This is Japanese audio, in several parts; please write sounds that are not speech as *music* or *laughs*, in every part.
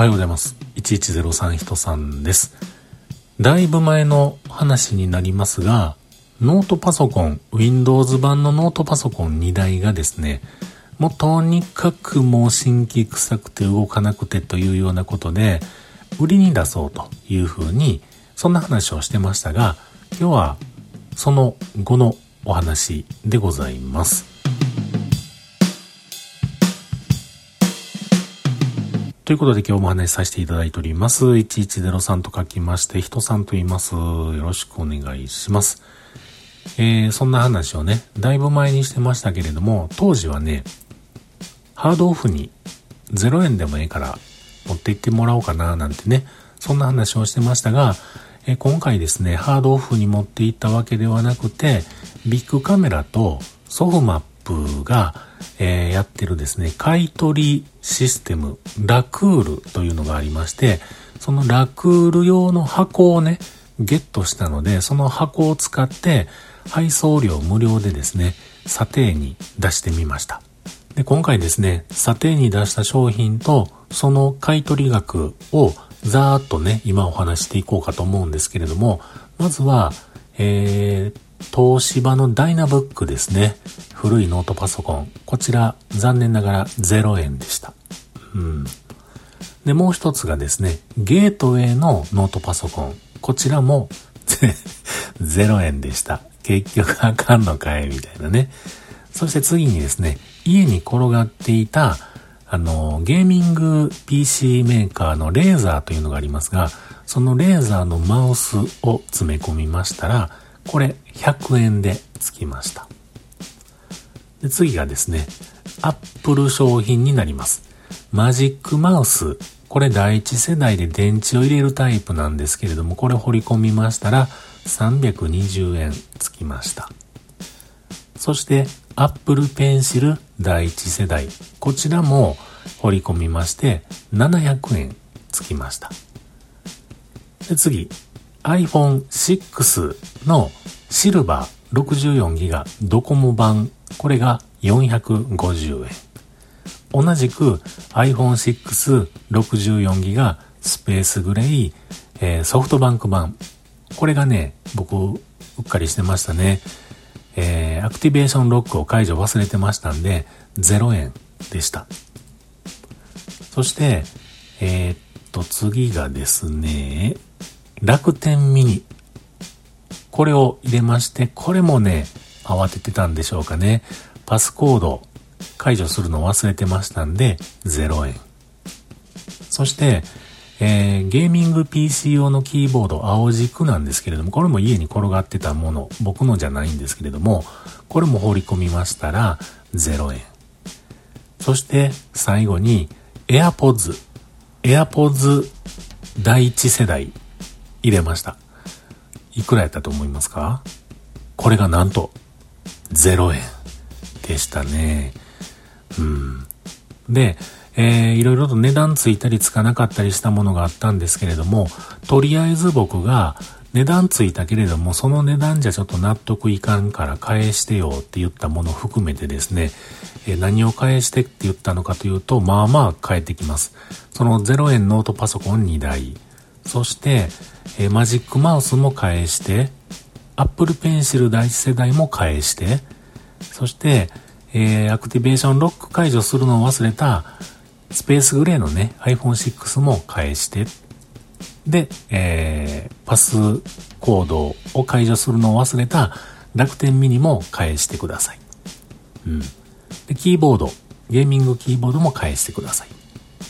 はようございます。1103人さんです。だいぶ前の話になりますが、ノートパソコン、Windows 版のノートパソコン2台がですね、もうとにかくもう新規臭くて動かなくてというようなことで、売りに出そうというふうに、そんな話をしてましたが、今日はその後のお話でございます。ということで今日もお話しさせていただいております。1103と書きまして、人さんと言います。よろしくお願いします。えー、そんな話をね、だいぶ前にしてましたけれども、当時はね、ハードオフに0円でもええから持って行ってもらおうかななんてね、そんな話をしてましたが、えー、今回ですね、ハードオフに持って行ったわけではなくて、ビッグカメラとソフマップが、えー、やってるですね、買取システム、ラクールというのがありまして、そのラクール用の箱をね、ゲットしたので、その箱を使って配送料無料でですね、査定に出してみました。で、今回ですね、査定に出した商品とその買取額をざーっとね、今お話していこうかと思うんですけれども、まずは、えー、東芝のダイナブックですね。古いノートパソコン。こちら、残念ながら0円でした。うん。で、もう一つがですね、ゲートウェイのノートパソコン。こちらも *laughs* 0円でした。結局あかんのかいみたいなね。そして次にですね、家に転がっていた、あの、ゲーミング PC メーカーのレーザーというのがありますが、そのレーザーのマウスを詰め込みましたら、これ100円でつきました。で次がですね、Apple 商品になります。マジックマウスこれ第一世代で電池を入れるタイプなんですけれども、これ掘り込みましたら320円つきました。そして Apple Pencil 第一世代。こちらも掘り込みまして700円つきました。で次、iPhone 6のシルバー 64GB ドコモ版。これが450円。同じく iPhone 6 64ギガスペースグレイ、えー、ソフトバンク版。これがね、僕、うっかりしてましたね。えー、アクティベーションロックを解除忘れてましたんで、0円でした。そして、えー、っと、次がですね、楽天ミニ。これを入れまして、これもね、慌ててたんでしょうかね。パスコード解除するの忘れてましたんで、0円。そして、えー、ゲーミング PC 用のキーボード青軸なんですけれども、これも家に転がってたもの、僕のじゃないんですけれども、これも放り込みましたら0円。そして最後に AirPods。AirPods 第一世代入れました。いくらやったと思いますか？これがなんと0円でしたね。うん。で、えー、いろいろと値段ついたりつかなかったりしたものがあったんですけれども、とりあえず僕が値段ついたけれども、その値段じゃちょっと納得いかんから返してよって言ったもの含めてですね、えー、何を返してって言ったのかというと、まあまあ返ってきます。その0円ノートパソコン2台、そして、えー、マジックマウスも返して、Apple Pencil 第一世代も返して、そして、えー、アクティベーションロック解除するのを忘れたスペースグレーのね、iPhone6 も返して、で、えー、パスコードを解除するのを忘れた楽天ミニも返してください。うん。で、キーボード、ゲーミングキーボードも返してください。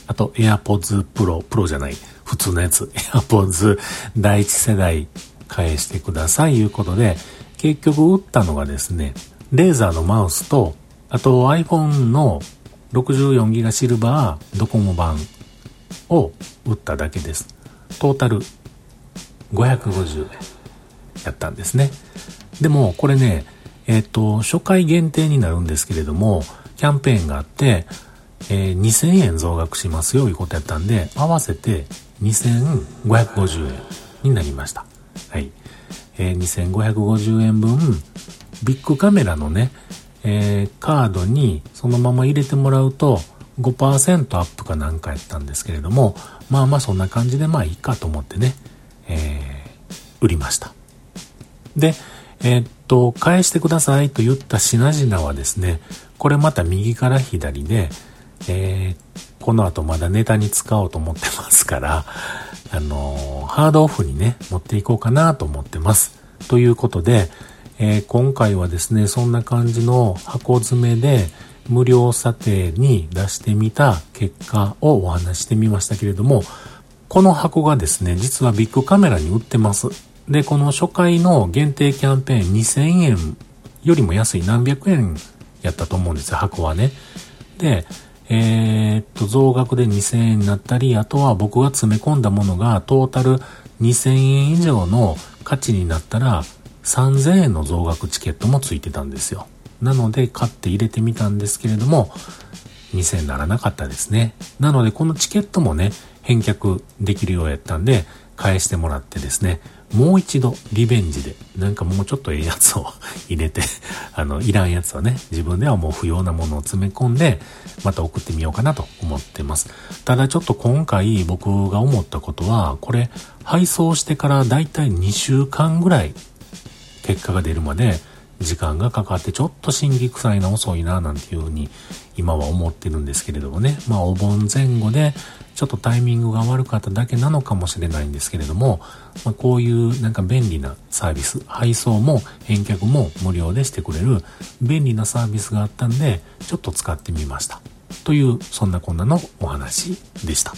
あと、AirPods Pro、プロじゃない、普通のやつ、*laughs* AirPods 第一世代返してください、いうことで、結局打ったのがですね、レーザーのマウスとあと iPhone の 64GB シルバードコモ版を売っただけです。トータル550円やったんですね。でもこれね、えっ、ー、と、初回限定になるんですけれども、キャンペーンがあって、えー、2000円増額しますよいうことやったんで、合わせて2550円になりました。はい。えー、2550円分、ビッグカメラのね、えー、カードにそのまま入れてもらうと5%アップかなんかやったんですけれども、まあまあそんな感じでまあいいかと思ってね、えー、売りました。で、えー、っと、返してくださいと言った品々はですね、これまた右から左で、えー、この後まだネタに使おうと思ってますから、*laughs* あのー、ハードオフにね、持っていこうかなと思ってます。ということで、えー、今回はですね、そんな感じの箱詰めで無料査定に出してみた結果をお話してみましたけれども、この箱がですね、実はビッグカメラに売ってます。で、この初回の限定キャンペーン2000円よりも安い何百円やったと思うんですよ、箱はね。で、えー、っと、増額で2000円になったり、あとは僕が詰め込んだものがトータル2000円以上の価値になったら3000円の増額チケットもついてたんですよ。なので買って入れてみたんですけれども、2000円ならなかったですね。なのでこのチケットもね、返却できるようやったんで、返してもらってですね、もう一度リベンジで、なんかもうちょっとええやつを *laughs* 入れて、あの、いらんやつはね、自分ではもう不要なものを詰め込んで、また送ってみようかなと思ってます。ただちょっと今回僕が思ったことは、これ、配送してからだいたい2週間ぐらい結果が出るまで時間がかかってちょっと心技臭いな遅いななんていうふうに今は思ってるんですけれどもね。まあお盆前後でちょっとタイミングが悪かっただけなのかもしれないんですけれども、まあ、こういうなんか便利なサービス、配送も返却も無料でしてくれる便利なサービスがあったんで、ちょっと使ってみました。という、そんなこんなのお話でした。